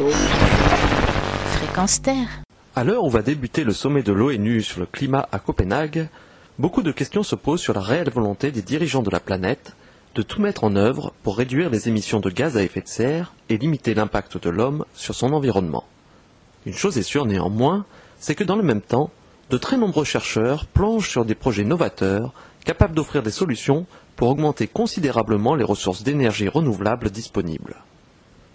l'eau. Fréquence Terre. À l'heure où va débuter le sommet de l'ONU sur le climat à Copenhague, beaucoup de questions se posent sur la réelle volonté des dirigeants de la planète de tout mettre en œuvre pour réduire les émissions de gaz à effet de serre et limiter l'impact de l'homme sur son environnement. Une chose est sûre néanmoins, c'est que dans le même temps, de très nombreux chercheurs plongent sur des projets novateurs capables d'offrir des solutions pour augmenter considérablement les ressources d'énergie renouvelables disponibles.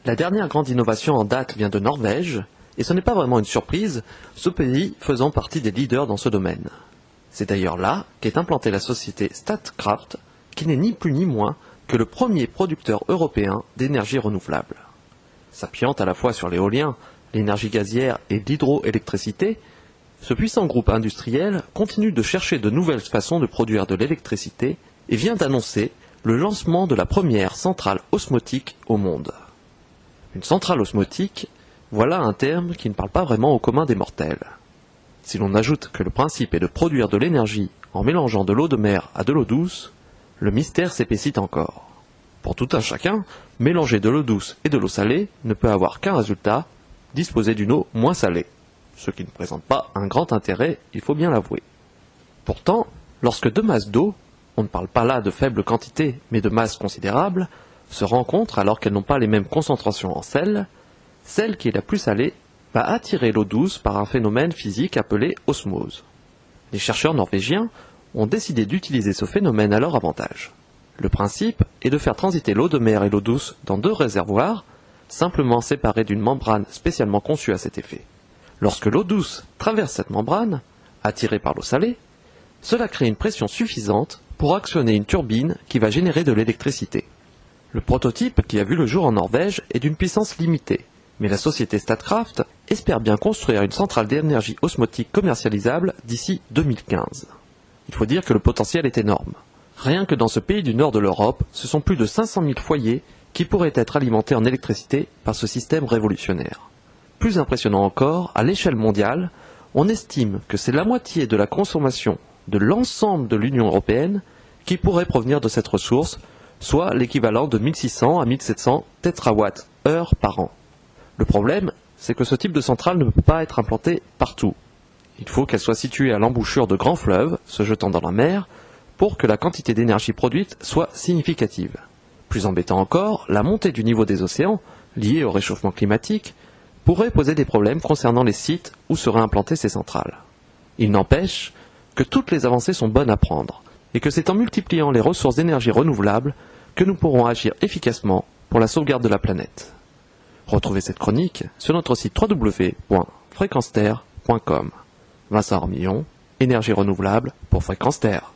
La dernière grande innovation en date vient de Norvège, et ce n'est pas vraiment une surprise, ce pays faisant partie des leaders dans ce domaine. C'est d'ailleurs là qu'est implantée la société Statkraft, qui n'est ni plus ni moins que le premier producteur européen d'énergie renouvelable. S'appuyant à la fois sur l'éolien, l'énergie gazière et l'hydroélectricité, ce puissant groupe industriel continue de chercher de nouvelles façons de produire de l'électricité et vient d'annoncer le lancement de la première centrale osmotique au monde. Une centrale osmotique, voilà un terme qui ne parle pas vraiment au commun des mortels. Si l'on ajoute que le principe est de produire de l'énergie en mélangeant de l'eau de mer à de l'eau douce, le mystère s'épaissit encore. Pour tout un chacun, mélanger de l'eau douce et de l'eau salée ne peut avoir qu'un résultat, disposer d'une eau moins salée, ce qui ne présente pas un grand intérêt, il faut bien l'avouer. Pourtant, lorsque deux masses d'eau, on ne parle pas là de faibles quantités, mais de masses considérables, se rencontrent alors qu'elles n'ont pas les mêmes concentrations en sel, celle qui est la plus salée va attirer l'eau douce par un phénomène physique appelé osmose. Les chercheurs norvégiens ont décidé d'utiliser ce phénomène à leur avantage. Le principe est de faire transiter l'eau de mer et l'eau douce dans deux réservoirs, simplement séparés d'une membrane spécialement conçue à cet effet. Lorsque l'eau douce traverse cette membrane, attirée par l'eau salée, cela crée une pression suffisante pour actionner une turbine qui va générer de l'électricité. Le prototype qui a vu le jour en Norvège est d'une puissance limitée, mais la société Statkraft espère bien construire une centrale d'énergie osmotique commercialisable d'ici 2015. Il faut dire que le potentiel est énorme. Rien que dans ce pays du nord de l'Europe, ce sont plus de 500 000 foyers qui pourraient être alimentés en électricité par ce système révolutionnaire. Plus impressionnant encore, à l'échelle mondiale, on estime que c'est la moitié de la consommation de l'ensemble de l'Union européenne qui pourrait provenir de cette ressource, soit l'équivalent de 1600 à 1700 tétrawatts-heure par an. Le problème, c'est que ce type de centrale ne peut pas être implanté partout. Il faut qu'elle soit située à l'embouchure de grands fleuves, se jetant dans la mer, pour que la quantité d'énergie produite soit significative. Plus embêtant encore, la montée du niveau des océans, liée au réchauffement climatique, pourrait poser des problèmes concernant les sites où seraient implantées ces centrales. Il n'empêche que toutes les avancées sont bonnes à prendre, et que c'est en multipliant les ressources d'énergie renouvelables que nous pourrons agir efficacement pour la sauvegarde de la planète. Retrouvez cette chronique sur notre site www.fréquenceterre.com. Vincent Armillon, énergie renouvelable pour Fréquence Terre.